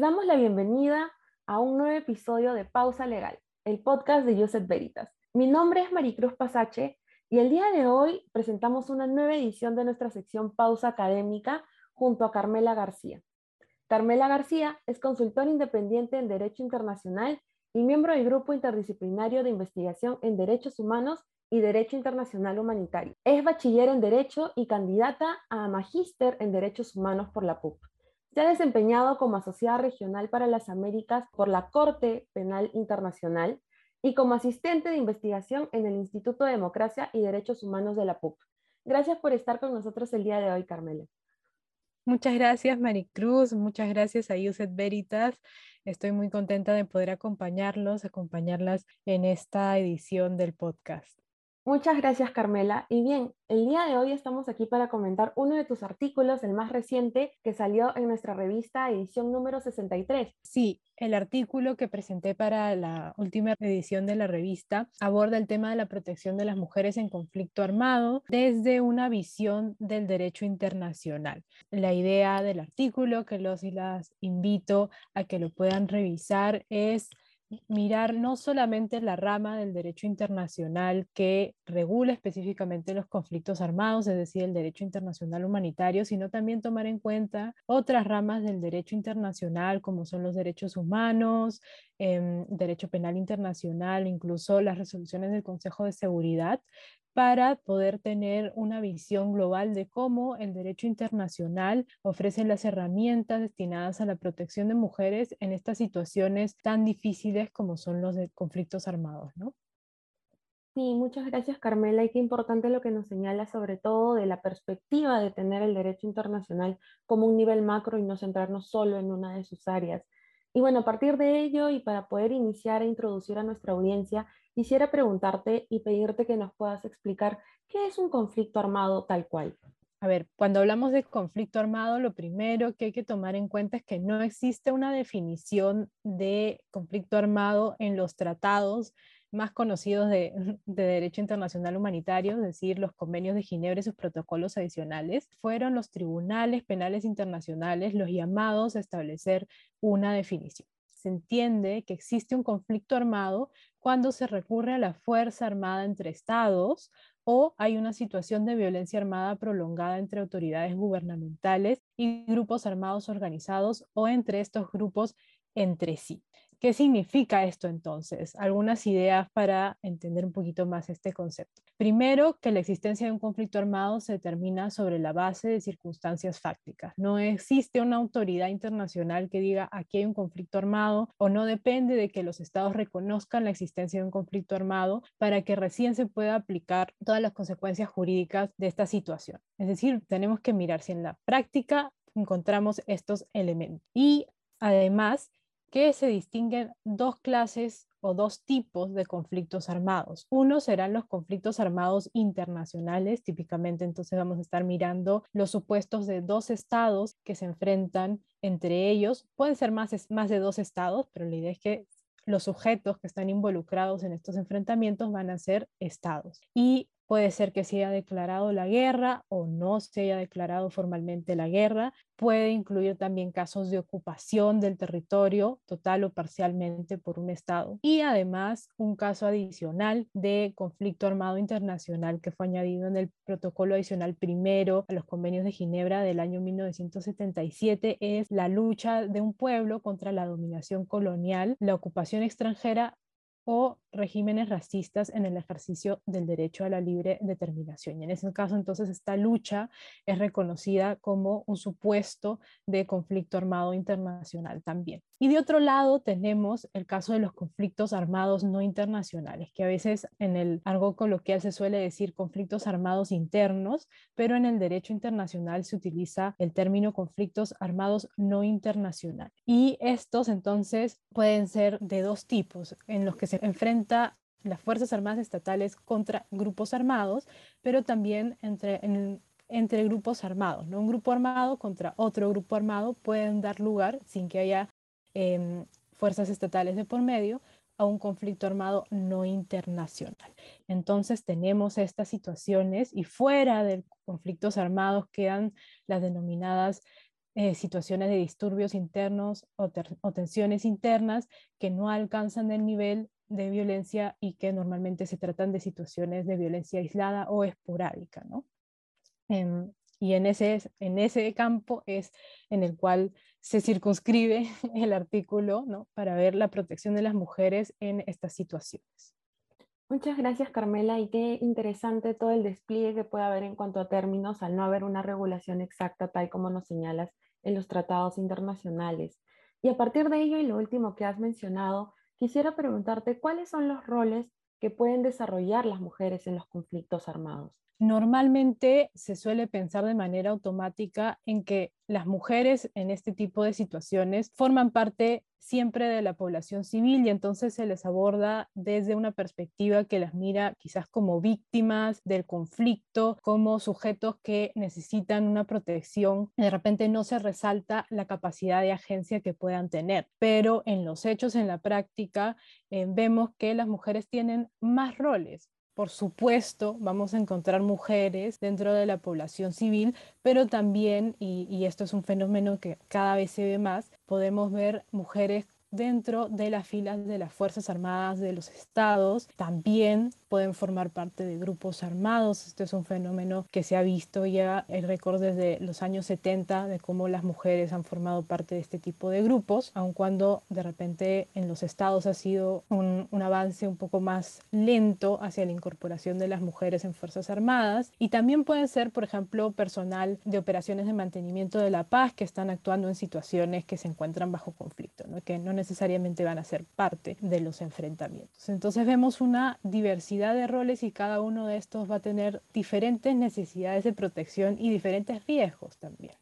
Les damos la bienvenida a un nuevo episodio de Pausa Legal, el podcast de Joseph Veritas. Mi nombre es Maricruz Pasache y el día de hoy presentamos una nueva edición de nuestra sección Pausa Académica junto a Carmela García. Carmela García es consultora independiente en Derecho Internacional y miembro del Grupo Interdisciplinario de Investigación en Derechos Humanos y Derecho Internacional Humanitario. Es bachiller en Derecho y candidata a magíster en Derechos Humanos por la PUC. Se ha desempeñado como asociada regional para las Américas por la Corte Penal Internacional y como asistente de investigación en el Instituto de Democracia y Derechos Humanos de la PUC. Gracias por estar con nosotros el día de hoy, Carmela. Muchas gracias, Maricruz. Muchas gracias a Yuset Veritas. Estoy muy contenta de poder acompañarlos, acompañarlas en esta edición del podcast. Muchas gracias, Carmela. Y bien, el día de hoy estamos aquí para comentar uno de tus artículos, el más reciente, que salió en nuestra revista edición número 63. Sí, el artículo que presenté para la última edición de la revista aborda el tema de la protección de las mujeres en conflicto armado desde una visión del derecho internacional. La idea del artículo, que los y las invito a que lo puedan revisar, es mirar no solamente la rama del derecho internacional que regula específicamente los conflictos armados, es decir, el derecho internacional humanitario, sino también tomar en cuenta otras ramas del derecho internacional, como son los derechos humanos, em, derecho penal internacional, incluso las resoluciones del Consejo de Seguridad, para poder tener una visión global de cómo el derecho internacional ofrece las herramientas destinadas a la protección de mujeres en estas situaciones tan difíciles como son los conflictos armados, ¿no? Sí, muchas gracias Carmela y qué importante lo que nos señala sobre todo de la perspectiva de tener el derecho internacional como un nivel macro y no centrarnos solo en una de sus áreas. Y bueno, a partir de ello y para poder iniciar e introducir a nuestra audiencia, quisiera preguntarte y pedirte que nos puedas explicar qué es un conflicto armado tal cual. A ver, cuando hablamos de conflicto armado, lo primero que hay que tomar en cuenta es que no existe una definición de conflicto armado en los tratados más conocidos de, de, derecho internacional humanitario, es decir, los convenios de Ginebra y sus protocolos adicionales, fueron los tribunales penales internacionales los llamados a establecer una definición se entiende que existe un conflicto armado cuando se recurre a la fuerza armada entre estados o hay una situación de violencia armada prolongada entre autoridades gubernamentales y grupos armados organizados o entre estos grupos entre sí. ¿Qué significa esto entonces? Algunas ideas para entender un poquito más este concepto. Primero, que la existencia de un conflicto armado se determina sobre la base de circunstancias fácticas. No existe una autoridad internacional que diga aquí hay un conflicto armado o no depende de que los estados reconozcan la existencia de un conflicto armado para que recién se pueda aplicar todas las consecuencias jurídicas de esta situación. Es decir, tenemos que mirar si en la práctica encontramos estos elementos. Y además, que se distinguen dos clases o dos tipos de conflictos armados. Uno serán los conflictos armados internacionales, típicamente entonces vamos a estar mirando los supuestos de dos estados que se enfrentan entre ellos. Pueden ser más, más de dos estados, pero la idea es que los sujetos que están involucrados en estos enfrentamientos van a ser estados. Y Puede ser que se haya declarado la guerra o no se haya declarado formalmente la guerra. Puede incluir también casos de ocupación del territorio total o parcialmente por un Estado. Y además un caso adicional de conflicto armado internacional que fue añadido en el protocolo adicional primero a los convenios de Ginebra del año 1977 es la lucha de un pueblo contra la dominación colonial, la ocupación extranjera o regímenes racistas en el ejercicio del derecho a la libre determinación. Y en ese caso, entonces, esta lucha es reconocida como un supuesto de conflicto armado internacional también. Y de otro lado, tenemos el caso de los conflictos armados no internacionales, que a veces en el algo coloquial se suele decir conflictos armados internos, pero en el derecho internacional se utiliza el término conflictos armados no internacionales. Y estos entonces pueden ser de dos tipos, en los que se enfrentan las Fuerzas Armadas estatales contra grupos armados, pero también entre, entre grupos armados. ¿no? Un grupo armado contra otro grupo armado pueden dar lugar, sin que haya em, fuerzas estatales de por medio, a un conflicto armado no internacional. Entonces tenemos estas situaciones y fuera de conflictos armados quedan las denominadas eh, situaciones de disturbios internos o, o, tensiones internas que no alcanzan el nivel de violencia y que normalmente se tratan de situaciones de violencia aislada o esporádica. ¿no? Em, y en ese, en ese campo es en el cual se circunscribe el artículo ¿no? para ver la protección de las mujeres en estas situaciones. Muchas gracias, Carmela, y qué interesante todo el despliegue que puede haber en cuanto a términos al no haber una regulación exacta, tal como nos señalas en los tratados internacionales. Y a partir de ello, y lo último que has mencionado, quisiera preguntarte cuáles son los roles que pueden desarrollar las mujeres en los conflictos armados. Normalmente se suele pensar de manera automática en que las mujeres en este tipo de situaciones forman parte siempre de la población civil y entonces se les aborda desde una perspectiva que las mira quizás como víctimas del conflicto, como sujetos que necesitan una protección. De repente no se resalta la capacidad de agencia que puedan tener, pero en los hechos, en la práctica, eh, vemos que las mujeres tienen más roles por supuesto, vamos a encontrar mujeres dentro de la población civil, pero también, y, y, esto es un fenómeno que cada vez se ve más, podemos ver mujeres dentro de las filas de las Fuerzas Armadas de los estados. También pueden formar parte de grupos armados. Este es un fenómeno que se ha visto ya, el récord desde los años 70 de cómo las mujeres han formado parte de este tipo de grupos, aun cuando de repente en los estados ha sido un, un avance un poco más lento hacia la incorporación de las mujeres en Fuerzas Armadas. Y también pueden ser, por ejemplo, personal de operaciones de mantenimiento de la paz que están actuando en situaciones que se encuentran bajo conflicto, ¿no? que no necesariamente van a ser parte de los enfrentamientos. Entonces vemos una diversidad de roles y cada uno de estos va a tener diferentes necesidades de protección y diferentes riesgos también.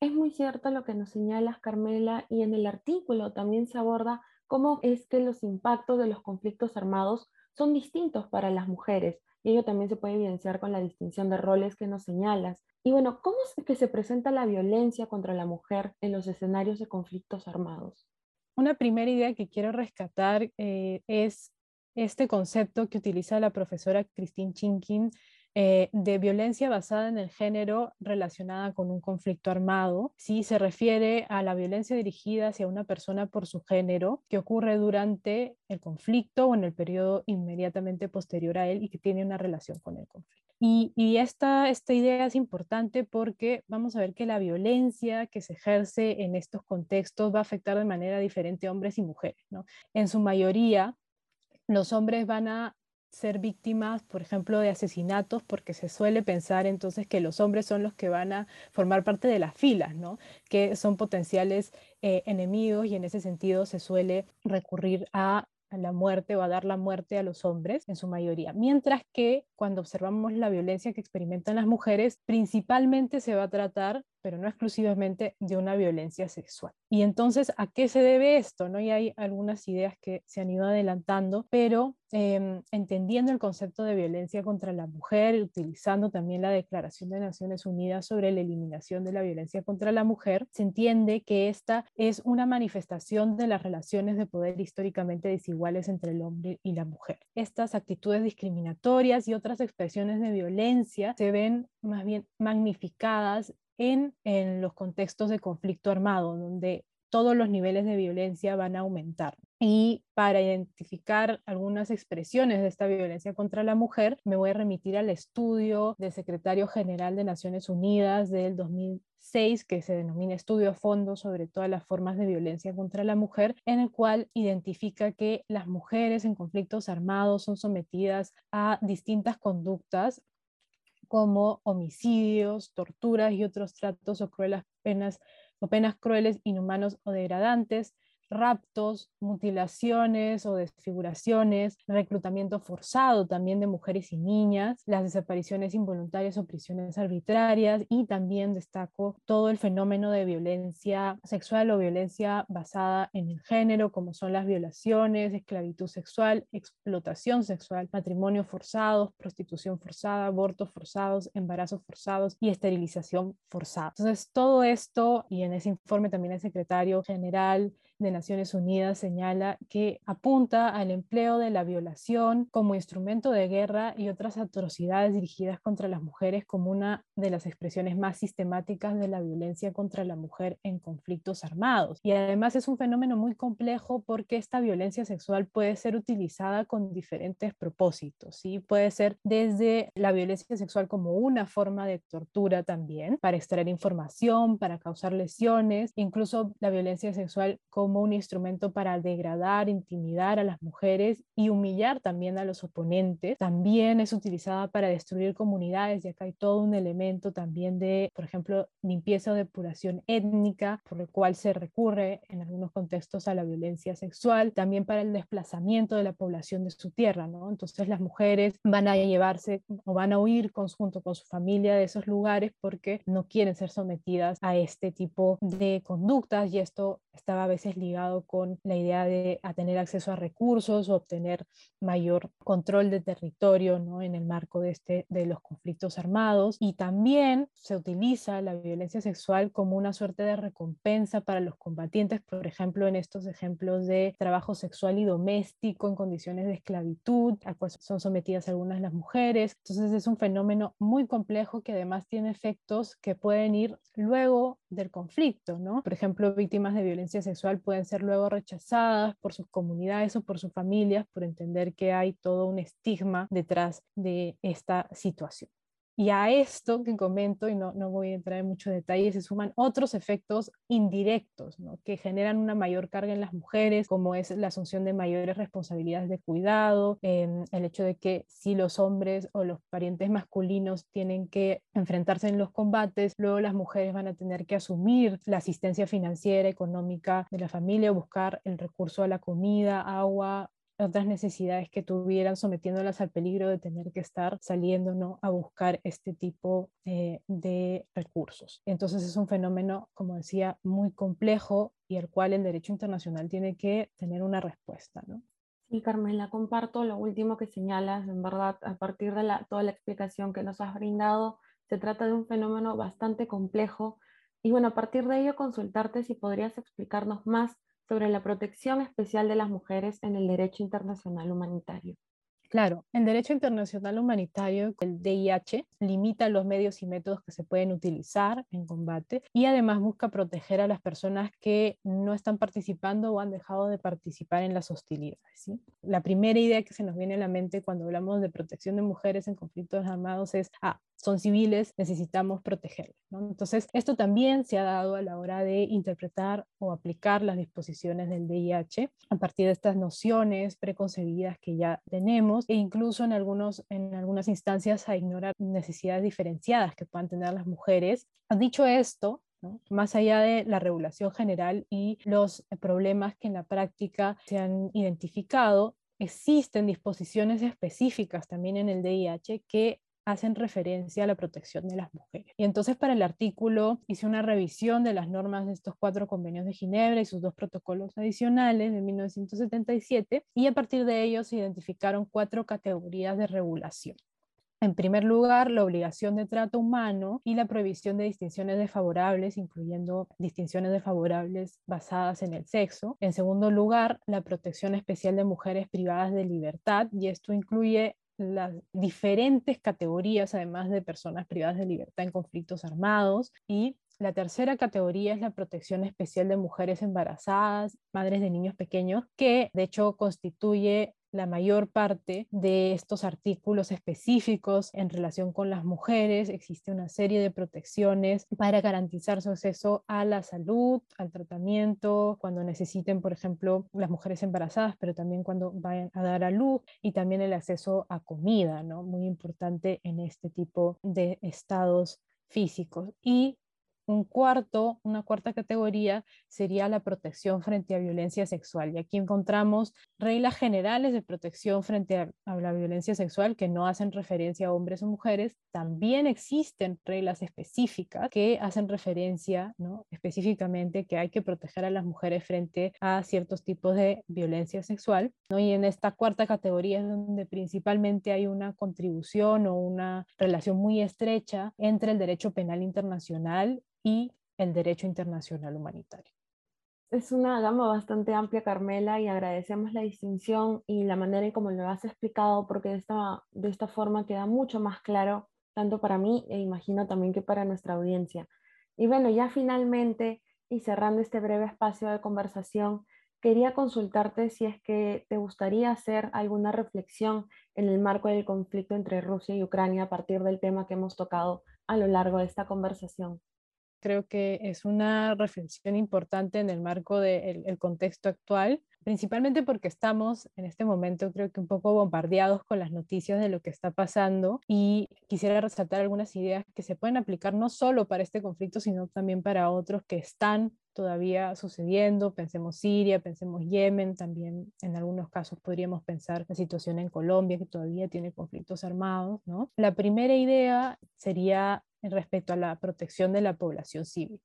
Es muy cierto lo que nos señalas, Carmela, y en el artículo también se aborda cómo es que los impactos de los conflictos armados son distintos para las mujeres, y ello también se puede evidenciar con la distinción de roles que nos señalas. Y bueno, ¿cómo es que se presenta la violencia contra la mujer en los escenarios de conflictos armados? Una primera idea que quiero rescatar eh, es este concepto que utiliza la profesora Christine Chinkin eh, de violencia basada en el género relacionada con un conflicto armado. Sí, se refiere a la violencia dirigida hacia una persona por su género que ocurre durante el conflicto o en el periodo inmediatamente posterior a él y que tiene una relación con el conflicto. Y, esta, esta idea es importante porque vamos a ver que la violencia que se ejerce en estos contextos va a afectar de manera diferente a hombres y mujeres. ¿no? En su mayoría, los hombres van a ser víctimas, por ejemplo, de asesinatos, porque se suele pensar entonces que los hombres son los que van a formar parte de las filas, ¿no? que son potenciales eh, enemigos y en ese sentido se suele recurrir a a la muerte o a dar la muerte a los hombres en su mayoría. Mientras que cuando observamos la violencia que experimentan las mujeres, principalmente se va a tratar pero no exclusivamente de una violencia sexual. Y entonces, ¿a qué se debe esto? ¿no? Y hay algunas ideas que se han ido adelantando, pero em, entendiendo el concepto de violencia contra la mujer, utilizando también la Declaración de Naciones Unidas sobre la eliminación de la violencia contra la mujer, se entiende que esta es una manifestación de las relaciones de poder históricamente desiguales entre el hombre y la mujer. Estas actitudes discriminatorias y otras expresiones de violencia se ven más bien magnificadas en, los contextos de conflicto armado, donde todos los niveles de violencia van a aumentar. Y para identificar algunas expresiones de esta violencia contra la mujer, me voy a remitir al estudio del secretario general de Naciones Unidas del 2006, que se denomina Estudio a Fondo sobre todas las formas de violencia contra la mujer, en el cual identifica que las mujeres en conflictos armados son sometidas a distintas conductas como homicidios, torturas y otros tratos o crueles penas o penas crueles, inhumanos o degradantes, raptos, mutilaciones o desfiguraciones, reclutamiento forzado también de mujeres y niñas, las desapariciones involuntarias o prisiones arbitrarias y también destaco todo el fenómeno de violencia sexual o violencia basada en el género, como son las violaciones, esclavitud sexual, explotación sexual, matrimonio forzados, prostitución forzada, abortos forzados, embarazos forzados y esterilización forzada. Entonces, todo esto, y en ese informe también el secretario general de Naciones Unidas señala que apunta al empleo de la violación como instrumento de guerra y otras atrocidades dirigidas contra las mujeres como una de las expresiones más sistemáticas de la violencia contra la mujer en conflictos armados. Y además es un fenómeno muy complejo porque esta violencia sexual puede ser utilizada con diferentes propósitos. ¿sí? Puede ser desde la violencia sexual como una forma de tortura también, para extraer información, para causar lesiones, incluso la violencia sexual como un instrumento para degradar, intimidar a las mujeres y humillar también a los oponentes. También es utilizada para destruir comunidades y acá hay todo un elemento también de, por ejemplo, limpieza o depuración étnica, por lo cual se recurre en algunos contextos a la violencia sexual, también para el desplazamiento de la población de su tierra. Entonces las mujeres van a llevarse o van a huir junto con su familia de esos lugares porque no quieren ser sometidas a este tipo de conductas y esto estaba a veces ligado con la idea de tener acceso a recursos o obtener mayor control de territorio ¿no? en el marco de, este, de los conflictos armados. Y también se utiliza la violencia sexual como una suerte de recompensa para los combatientes, por ejemplo, en estos ejemplos de trabajo sexual y doméstico en condiciones de esclavitud, a cual son sometidas algunas las mujeres. Entonces es un fenómeno muy complejo que además tiene efectos que pueden ir luego del conflicto, ¿no? Por ejemplo, víctimas de violencia sexual pueden ser luego rechazadas por sus comunidades o por sus familias por entender que hay todo un estigma detrás de esta situación. Y a esto que comento, y no, no voy a entrar en muchos detalles, se suman otros efectos indirectos que generan una mayor carga en las mujeres, como es la asunción de mayores responsabilidades de cuidado, eh, el hecho de que si los hombres o los parientes masculinos tienen que enfrentarse en los combates, luego las mujeres van a tener que asumir la asistencia financiera, económica de la familia, buscar el recurso a la comida, agua, otras necesidades que tuvieran, sometiéndolas al peligro de tener que estar saliendo ¿no? a buscar este tipo eh, de recursos. Entonces es un fenómeno, como decía, muy complejo y el cual el derecho internacional tiene que tener una respuesta. ¿no? Sí, Carmela, comparto lo último que señalas. En verdad, a partir de toda la explicación que nos has brindado, se trata de un fenómeno bastante complejo. Y bueno, a partir de ello, consultarte si podrías explicarnos más sobre la protección especial de las mujeres en el derecho internacional humanitario. Claro, el derecho internacional humanitario, el DIH, limita los medios y métodos que se pueden utilizar en combate y además busca proteger a las personas que no están participando o han dejado de participar en las hostilidades. ¿sí? La primera idea que se nos viene a la mente cuando hablamos de protección de mujeres en conflictos armados es, ah, son civiles, necesitamos protegerlos. Entonces, esto también se ha dado a la hora de interpretar o aplicar las disposiciones del DIH a partir de estas nociones preconcebidas que ya tenemos e incluso en, algunos, en algunas instancias a ignorar necesidades diferenciadas que puedan tener las mujeres. Dicho esto, más allá de la regulación general y los problemas que en la práctica se han identificado, existen disposiciones específicas también en el DIH que hacen referencia a la protección de las mujeres. Y entonces para el artículo hice una revisión de las normas de estos cuatro convenios de Ginebra y sus dos protocolos adicionales de 1977 y a partir de ellos se identificaron cuatro categorías de regulación. En primer lugar, la obligación de trato humano y la prohibición de distinciones desfavorables, incluyendo distinciones desfavorables basadas en el sexo. En segundo lugar, la protección especial de mujeres privadas de libertad, y esto incluye las diferentes categorías, además de personas privadas de libertad en conflictos armados. Y la tercera categoría es la protección especial de mujeres embarazadas, madres de niños pequeños, que de hecho constituye la mayor parte de estos artículos específicos en relación con las mujeres. Existe una serie de protecciones para garantizar su acceso a la salud, al tratamiento, cuando necesiten, por ejemplo, las mujeres embarazadas, pero también cuando vayan a dar a luz y también el acceso a comida, ¿no? Muy importante en este tipo de estados físicos. Y un cuarto, una cuarta categoría sería la protección frente a violencia sexual. Y aquí encontramos reglas generales de protección frente a, la violencia sexual que no hacen referencia a hombres o mujeres. También existen reglas específicas que hacen referencia ¿no? específicamente que hay que proteger a las mujeres frente a ciertos tipos de violencia sexual. ¿no? Y en esta cuarta categoría es donde principalmente hay una contribución o una relación muy estrecha entre el derecho penal internacional y el derecho internacional humanitario. Es una gama bastante amplia, Carmela, y agradecemos la distinción y la manera en cómo lo has explicado, porque de esta, de esta forma queda mucho más claro, tanto para mí e imagino también que para nuestra audiencia. Y bueno, ya finalmente, y cerrando este breve espacio de conversación, quería consultarte si es que te gustaría hacer alguna reflexión en el marco del conflicto entre Rusia y Ucrania a partir del tema que hemos tocado a lo largo de esta conversación creo que es una reflexión importante en el marco del contexto actual, principalmente porque estamos en este momento creo que un poco bombardeados con las noticias de lo que está pasando y quisiera resaltar algunas ideas que se pueden aplicar no solo para este conflicto, sino también para otros que están todavía sucediendo. Pensemos Siria, pensemos Yemen, también en algunos casos podríamos pensar la situación en Colombia, que todavía tiene conflictos armados. ¿no? La primera idea sería respecto a la protección de la población civil.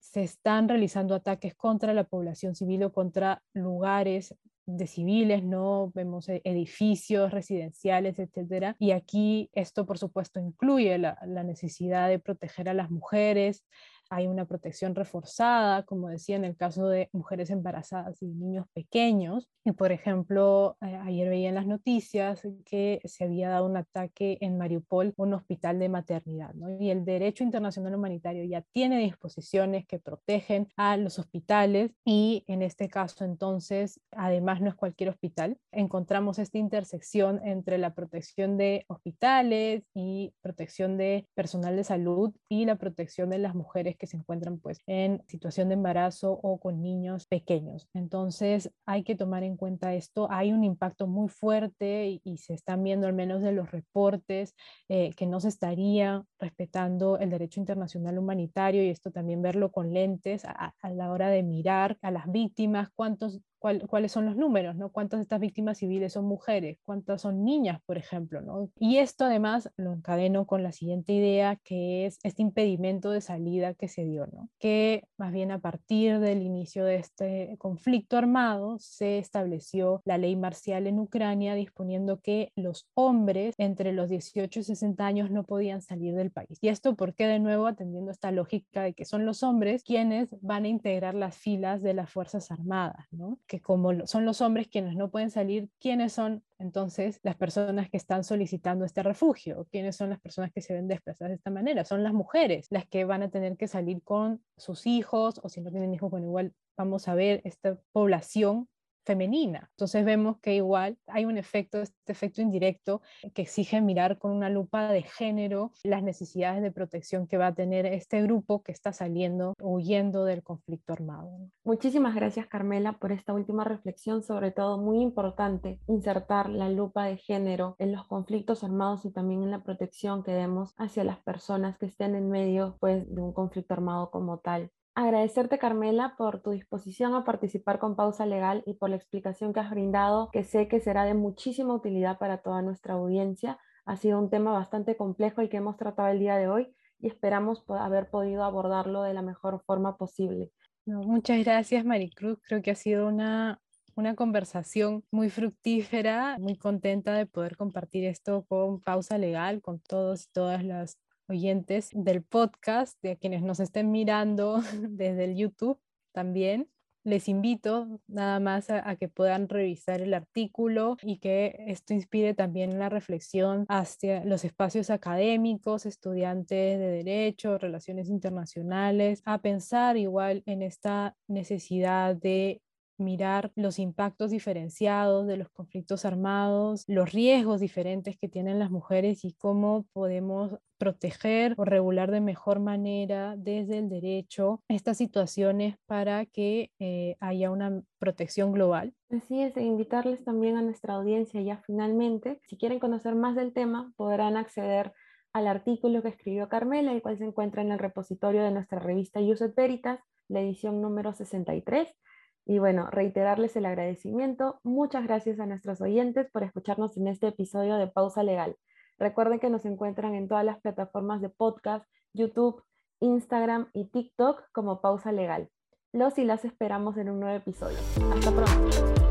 se están realizando ataques contra la población civil o contra lugares de civiles, ¿no? Vemos e-, edificios residenciales, etcétera. Y aquí esto, por supuesto, incluye la necesidad de proteger a las mujeres, hay una protección reforzada, como decía, en el caso de mujeres embarazadas y niños pequeños. Y por ejemplo, eh, ayer veía en las noticias que se había dado un ataque en Mariupol, un hospital de maternidad, ¿no? Y el derecho internacional humanitario ya tiene disposiciones que protegen a los hospitales y en este caso entonces, además no es cualquier hospital, encontramos esta intersección entre la protección de hospitales y protección de personal de salud y la protección de las mujeres que se encuentran pues en situación de embarazo o con niños pequeños. Entonces hay que tomar en cuenta esto. Hay un impacto muy fuerte y, se están viendo al menos de los reportes eh, que no se estaría respetando el derecho internacional humanitario y esto también verlo con lentes a, a la hora de mirar a las víctimas, cuántos cuáles son los números, ¿no? ¿Cuántas de estas víctimas civiles son mujeres? ¿Cuántas son niñas, por ejemplo, ¿no? Y esto además lo encadeno con la siguiente idea, que es este impedimento de salida que se dio, ¿no? Que más bien a partir del inicio de este conflicto armado se estableció la ley marcial en Ucrania disponiendo que los hombres entre los 18 y 60 años no podían salir del país. Y esto porque de nuevo atendiendo esta lógica de que son los hombres quienes van a integrar las filas de las Fuerzas Armadas, ¿no? Que como son los hombres quienes no pueden salir, ¿quiénes son entonces las personas que están solicitando este refugio? ¿Quiénes son las personas que se ven desplazadas de esta manera? Son las mujeres las que van a tener que salir con sus hijos o si no tienen hijos, con igual vamos a ver esta población femenina. Entonces vemos que igual hay un efecto, este efecto indirecto que exige mirar con una lupa de género las necesidades de protección que va a tener este grupo que está saliendo, huyendo del conflicto armado. Muchísimas gracias Carmela por esta última reflexión, sobre todo muy importante insertar la lupa de género en los conflictos armados y también en la protección que demos hacia las personas que estén en medio pues, de un conflicto armado como tal. Agradecerte, Carmela, por tu disposición a participar con Pausa Legal y por la explicación que has brindado, que sé que será de muchísima utilidad para toda nuestra audiencia. Ha sido un tema bastante complejo el que hemos tratado el día de hoy y esperamos haber podido abordarlo de la mejor forma posible. muchas gracias, Maricruz. Creo que ha sido una, una conversación muy fructífera, muy contenta de poder compartir esto con Pausa Legal, con todos y todas las oyentes del podcast, de quienes nos estén mirando desde el YouTube también. Les invito nada más a, que puedan revisar el artículo y que esto inspire también la reflexión hacia los espacios académicos, estudiantes de derecho, relaciones internacionales, a pensar igual en esta necesidad de mirar los impactos diferenciados de los conflictos armados, los riesgos diferentes que tienen las mujeres y cómo podemos proteger o regular de mejor manera desde el derecho estas situaciones para que eh, haya una protección global. Así es, e invitarles también a nuestra audiencia ya finalmente, si quieren conocer más del tema, podrán acceder al artículo que escribió Carmela, el cual se encuentra en el repositorio de nuestra revista Used Veritas, la edición número 63 y bueno, reiterarles el agradecimiento. Muchas gracias a nuestros oyentes por escucharnos en este episodio de Pausa Legal. Recuerden que nos encuentran en todas las plataformas de podcast, YouTube, Instagram y TikTok como Pausa Legal. Los y las esperamos en un nuevo episodio. Hasta pronto.